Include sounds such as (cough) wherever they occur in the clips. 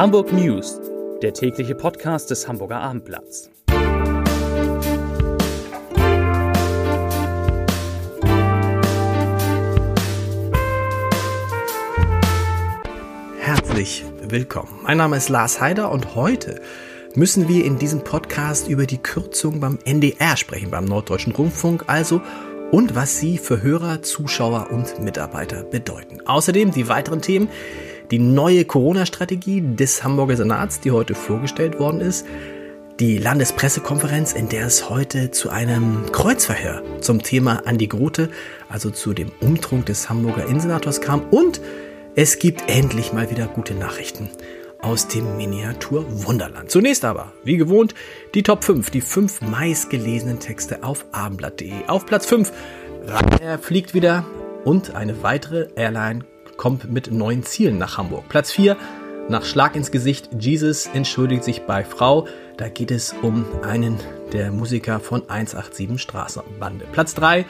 Hamburg News, der tägliche Podcast des Hamburger Abendblatts. Herzlich willkommen. Mein Name ist Lars Heider und heute müssen wir in diesem Podcast über die Kürzung beim NDR sprechen, beim Norddeutschen Rundfunk also und was sie für Hörer, Zuschauer und Mitarbeiter bedeuten. Außerdem die weiteren Themen, die neue Corona-Strategie des Hamburger Senats, die heute vorgestellt worden ist, die Landespressekonferenz, in der es heute zu einem Kreuzverhör zum Thema Andi Grote, also zu dem Umtrunk des Hamburger Innensenators kam und es gibt endlich mal wieder gute Nachrichten aus dem Miniatur Wunderland. Zunächst aber, wie gewohnt, die Top 5, die fünf meistgelesenen Texte auf abendblatt.de. Auf Platz 5, Ryanair fliegt wieder und eine weitere Airline kommt mit neuen Zielen nach Hamburg. Platz 4, nach Schlag ins Gesicht, Jesus entschuldigt sich bei Frau. Da geht es um einen der Musiker von 187 Straßenbande. Platz 3,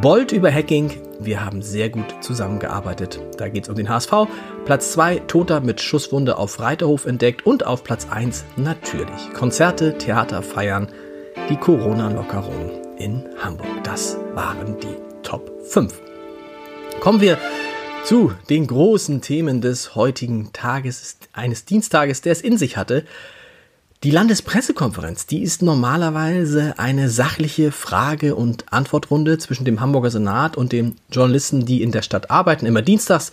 Bolt über Hacking. Wir haben sehr gut zusammengearbeitet. Da geht es um den HSV. Platz 2, Toter mit Schusswunde auf Reiterhof entdeckt. Und auf Platz 1 natürlich Konzerte, Theater feiern, die Corona-Lockerung in Hamburg. Das waren die Top 5. Kommen wir zu den großen Themen des heutigen Tages, eines Dienstages, der es in sich hatte. Die Landespressekonferenz, die ist normalerweise eine sachliche Frage- und Antwortrunde zwischen dem Hamburger Senat und den Journalisten, die in der Stadt arbeiten. Immer dienstags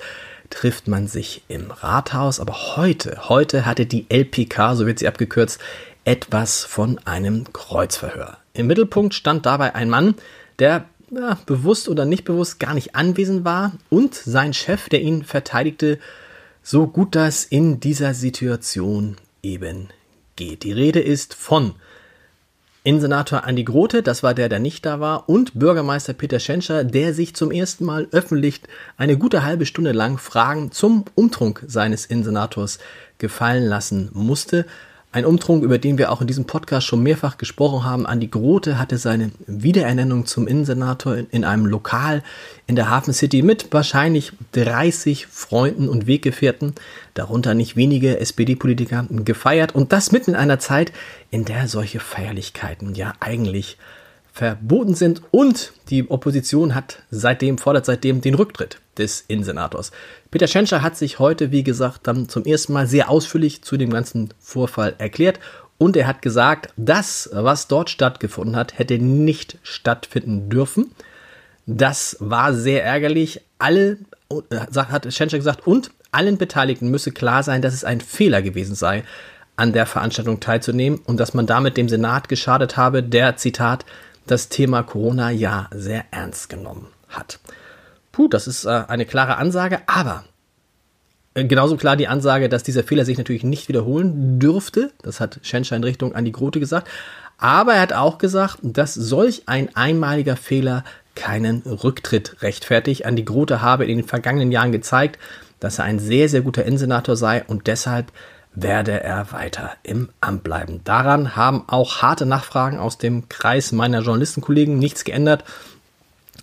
trifft man sich im Rathaus, aber heute, heute hatte die LPK, so wird sie abgekürzt, etwas von einem Kreuzverhör. Im Mittelpunkt stand dabei ein Mann, der ja, bewusst oder nicht bewusst gar nicht anwesend war und sein Chef, der ihn verteidigte, so gut das in dieser Situation eben geht. Die Rede ist von Innensenator Andi Grote, das war der, der nicht da war, und Bürgermeister Peter Schenscher, der sich zum ersten Mal öffentlich eine gute halbe Stunde lang Fragen zum Umtrunk seines Innensenators gefallen lassen musste. Ein Umtrunk, über den wir auch in diesem Podcast schon mehrfach gesprochen haben. Andi Grote hatte seine Wiederernennung zum Innensenator in einem Lokal in der Hafen City mit wahrscheinlich 30 Freunden und Weggefährten, darunter nicht wenige SPD-Politiker, gefeiert. Und das mitten in einer Zeit, in der solche Feierlichkeiten ja eigentlich verboten sind und die Opposition hat seitdem, fordert seitdem den Rücktritt des Innensenators. Peter Schenscher hat sich heute, wie gesagt, dann zum ersten Mal sehr ausführlich zu dem ganzen Vorfall erklärt und er hat gesagt, das, was dort stattgefunden hat, hätte nicht stattfinden dürfen. Das war sehr ärgerlich. Alle, äh, hat Schenscher gesagt, und allen Beteiligten müsse klar sein, dass es ein Fehler gewesen sei, an der Veranstaltung teilzunehmen und dass man damit dem Senat geschadet habe, der, Zitat, das Thema Corona ja sehr ernst genommen hat. Puh, das ist äh, eine klare Ansage, aber äh, genauso klar die Ansage, dass dieser Fehler sich natürlich nicht wiederholen dürfte. Das hat Schenschein Richtung an die Grote gesagt. Aber er hat auch gesagt, dass solch ein einmaliger Fehler keinen Rücktritt rechtfertigt. An die Grote habe in den vergangenen Jahren gezeigt, dass er ein sehr, sehr guter Innensenator sei und deshalb werde er weiter im Amt bleiben. Daran haben auch harte Nachfragen aus dem Kreis meiner Journalistenkollegen nichts geändert.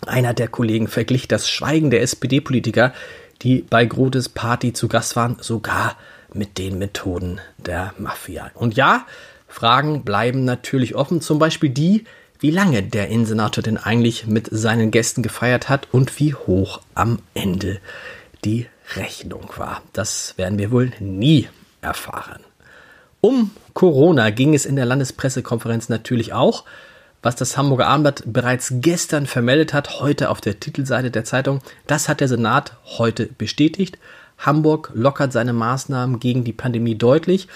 Einer der Kollegen verglich das Schweigen der SPD-Politiker, die bei Grotes Party zu Gast waren, sogar mit den Methoden der Mafia. Und ja, Fragen bleiben natürlich offen, zum Beispiel die, wie lange der Innensenator denn eigentlich mit seinen Gästen gefeiert hat und wie hoch am Ende die Rechnung war. Das werden wir wohl nie erfahren. Um Corona ging es in der Landespressekonferenz natürlich auch was das Hamburger Abendblatt bereits gestern vermeldet hat, heute auf der Titelseite der Zeitung. Das hat der Senat heute bestätigt. Hamburg lockert seine Maßnahmen gegen die Pandemie deutlich,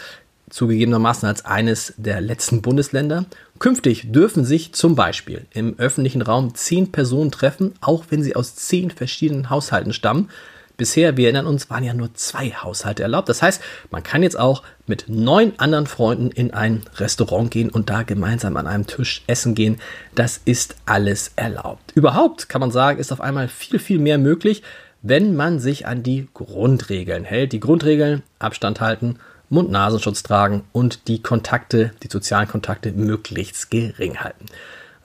zugegebenermaßen als eines der letzten Bundesländer. Künftig dürfen sich zum Beispiel im öffentlichen Raum zehn Personen treffen, auch wenn sie aus zehn verschiedenen Haushalten stammen. Bisher, wir erinnern uns, waren ja nur zwei Haushalte erlaubt. Das heißt, man kann jetzt auch mit neun anderen Freunden in ein Restaurant gehen und da gemeinsam an einem Tisch essen gehen. Das ist alles erlaubt. Überhaupt kann man sagen, ist auf einmal viel, viel mehr möglich, wenn man sich an die Grundregeln hält. Die Grundregeln, Abstand halten, Mund-Nasenschutz tragen und die Kontakte, die sozialen Kontakte möglichst gering halten.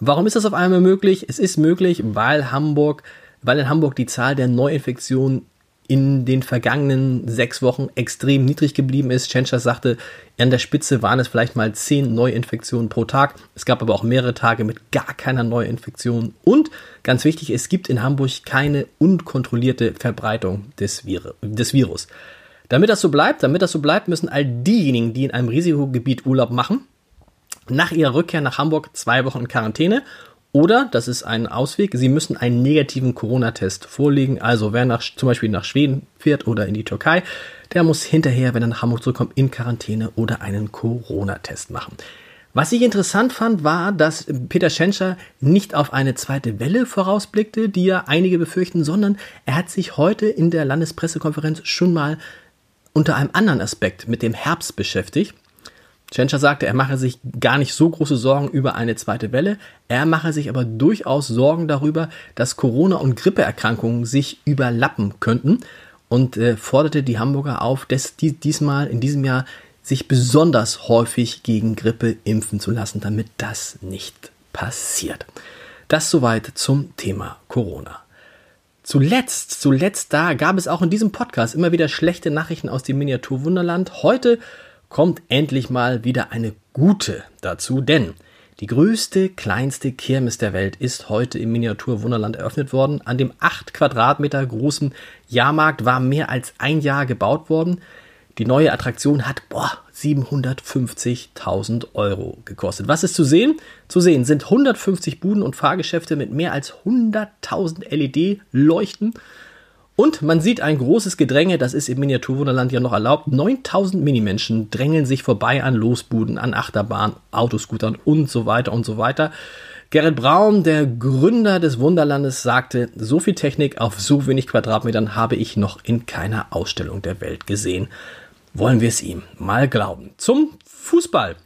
Warum ist das auf einmal möglich? Es ist möglich, weil Hamburg, weil in Hamburg die Zahl der Neuinfektionen in den vergangenen sechs Wochen extrem niedrig geblieben ist. Tschentscher sagte, an der Spitze waren es vielleicht mal zehn Neuinfektionen pro Tag. Es gab aber auch mehrere Tage mit gar keiner Neuinfektion. Und ganz wichtig, es gibt in Hamburg keine unkontrollierte Verbreitung des, Vir des Virus. Damit das so bleibt, damit das so bleibt, müssen all diejenigen, die in einem Risikogebiet Urlaub machen, nach ihrer Rückkehr nach Hamburg zwei Wochen in Quarantäne oder, das ist ein Ausweg, Sie müssen einen negativen Corona-Test vorlegen. Also wer nach, zum Beispiel nach Schweden fährt oder in die Türkei, der muss hinterher, wenn er nach Hamburg zurückkommt, in Quarantäne oder einen Corona-Test machen. Was ich interessant fand, war, dass Peter Schenscher nicht auf eine zweite Welle vorausblickte, die ja einige befürchten, sondern er hat sich heute in der Landespressekonferenz schon mal unter einem anderen Aspekt mit dem Herbst beschäftigt. Tschentscher sagte, er mache sich gar nicht so große Sorgen über eine zweite Welle. Er mache sich aber durchaus Sorgen darüber, dass Corona- und Grippeerkrankungen sich überlappen könnten und äh, forderte die Hamburger auf, dass die, diesmal in diesem Jahr sich besonders häufig gegen Grippe impfen zu lassen, damit das nicht passiert. Das soweit zum Thema Corona. Zuletzt, zuletzt da gab es auch in diesem Podcast immer wieder schlechte Nachrichten aus dem Miniaturwunderland. Heute kommt endlich mal wieder eine gute dazu, denn die größte, kleinste Kirmes der Welt ist heute im Miniaturwunderland eröffnet worden. An dem 8 Quadratmeter großen Jahrmarkt war mehr als ein Jahr gebaut worden. Die neue Attraktion hat 750.000 Euro gekostet. Was ist zu sehen? Zu sehen sind 150 Buden und Fahrgeschäfte mit mehr als 100.000 LED-Leuchten und man sieht ein großes Gedränge, das ist im Miniaturwunderland ja noch erlaubt. 9000 Minimenschen drängeln sich vorbei an Losbuden, an Achterbahnen, Autoscootern und so weiter und so weiter. Gerrit Braun, der Gründer des Wunderlandes, sagte, so viel Technik auf so wenig Quadratmetern habe ich noch in keiner Ausstellung der Welt gesehen. Wollen wir es ihm mal glauben. Zum Fußball.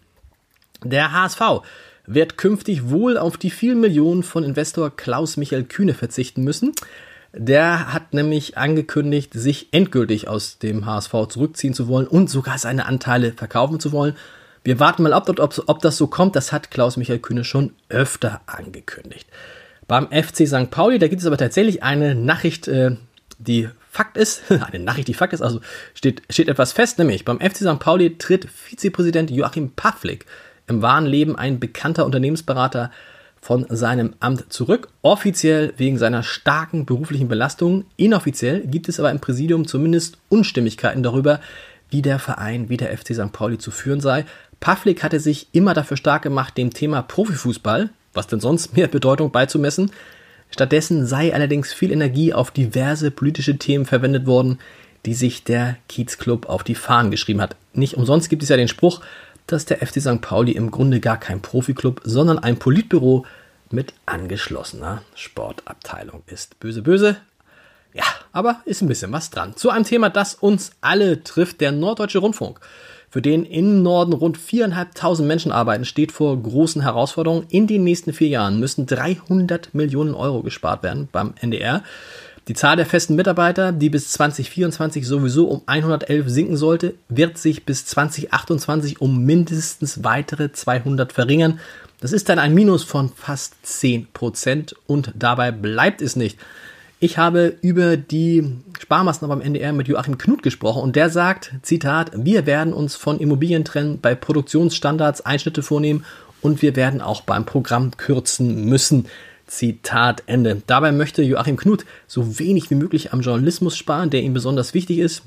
Der HSV wird künftig wohl auf die vielen Millionen von Investor Klaus Michael Kühne verzichten müssen. Der hat nämlich angekündigt, sich endgültig aus dem HSV zurückziehen zu wollen und sogar seine Anteile verkaufen zu wollen. Wir warten mal ab, ob, ob das so kommt. Das hat Klaus-Michael Kühne schon öfter angekündigt. Beim FC St. Pauli, da gibt es aber tatsächlich eine Nachricht, äh, die Fakt ist, (laughs) eine Nachricht, die Fakt ist, also steht, steht etwas fest, nämlich beim FC St. Pauli tritt Vizepräsident Joachim Pavlik im wahren Leben ein bekannter Unternehmensberater von seinem Amt zurück. Offiziell wegen seiner starken beruflichen Belastung. Inoffiziell gibt es aber im Präsidium zumindest Unstimmigkeiten darüber, wie der Verein, wie der FC St. Pauli zu führen sei. Pavlik hatte sich immer dafür stark gemacht, dem Thema Profifußball, was denn sonst mehr Bedeutung beizumessen. Stattdessen sei allerdings viel Energie auf diverse politische Themen verwendet worden, die sich der Kiezclub auf die Fahnen geschrieben hat. Nicht umsonst gibt es ja den Spruch, dass der FC St. Pauli im Grunde gar kein Profiklub, sondern ein Politbüro mit angeschlossener Sportabteilung ist. Böse, böse. Ja, aber ist ein bisschen was dran. Zu einem Thema, das uns alle trifft, der Norddeutsche Rundfunk. Für den im Norden rund viereinhalbtausend Menschen arbeiten, steht vor großen Herausforderungen. In den nächsten vier Jahren müssen 300 Millionen Euro gespart werden beim NDR. Die Zahl der festen Mitarbeiter, die bis 2024 sowieso um 111 sinken sollte, wird sich bis 2028 um mindestens weitere 200 verringern. Das ist dann ein Minus von fast 10 Prozent und dabei bleibt es nicht. Ich habe über die Sparmaßnahmen beim NDR mit Joachim Knut gesprochen und der sagt, Zitat, wir werden uns von Immobilien trennen, bei Produktionsstandards Einschnitte vornehmen und wir werden auch beim Programm kürzen müssen. Zitat Ende. Dabei möchte Joachim Knut so wenig wie möglich am Journalismus sparen, der ihm besonders wichtig ist.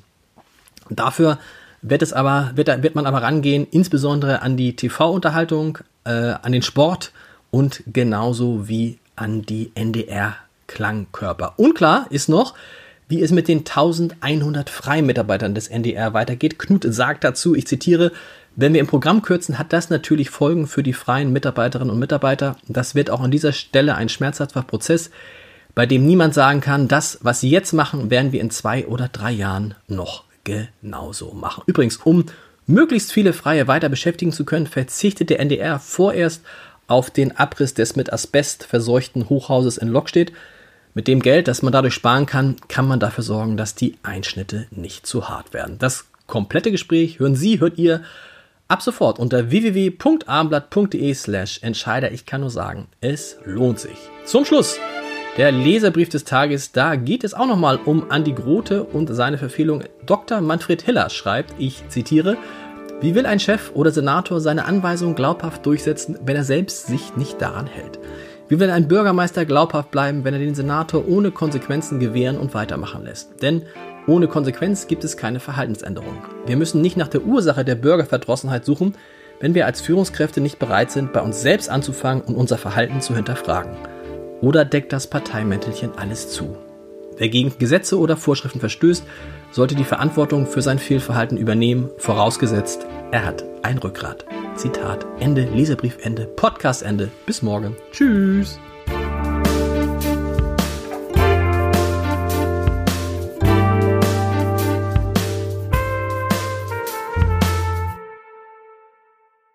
Dafür wird, es aber, wird, wird man aber rangehen, insbesondere an die TV-Unterhaltung, äh, an den Sport und genauso wie an die NDR-Klangkörper. Unklar ist noch, wie es mit den 1100 freien Mitarbeitern des NDR weitergeht. Knut sagt dazu, ich zitiere, wenn wir im Programm kürzen, hat das natürlich Folgen für die freien Mitarbeiterinnen und Mitarbeiter. Das wird auch an dieser Stelle ein schmerzhafter Prozess, bei dem niemand sagen kann, das, was sie jetzt machen, werden wir in zwei oder drei Jahren noch genauso machen. Übrigens, um möglichst viele Freie weiter beschäftigen zu können, verzichtet der NDR vorerst auf den Abriss des mit Asbest verseuchten Hochhauses in Lockstedt. Mit dem Geld, das man dadurch sparen kann, kann man dafür sorgen, dass die Einschnitte nicht zu hart werden. Das komplette Gespräch hören Sie, hört ihr Ab sofort unter www.abendblatt.de slash Entscheider. Ich kann nur sagen, es lohnt sich. Zum Schluss Der Leserbrief des Tages, da geht es auch nochmal um Andi Grote und seine Verfehlung. Dr. Manfred Hiller schreibt, ich zitiere, wie will ein Chef oder Senator seine Anweisungen glaubhaft durchsetzen, wenn er selbst sich nicht daran hält? Wie will ein Bürgermeister glaubhaft bleiben, wenn er den Senator ohne Konsequenzen gewähren und weitermachen lässt? Denn ohne Konsequenz gibt es keine Verhaltensänderung. Wir müssen nicht nach der Ursache der Bürgerverdrossenheit suchen, wenn wir als Führungskräfte nicht bereit sind, bei uns selbst anzufangen und unser Verhalten zu hinterfragen. Oder deckt das Parteimäntelchen alles zu? Wer gegen Gesetze oder Vorschriften verstößt, sollte die Verantwortung für sein Fehlverhalten übernehmen, vorausgesetzt, er hat ein Rückgrat. Zitat Ende, Leserbrief Ende, Podcast Ende. Bis morgen. Tschüss.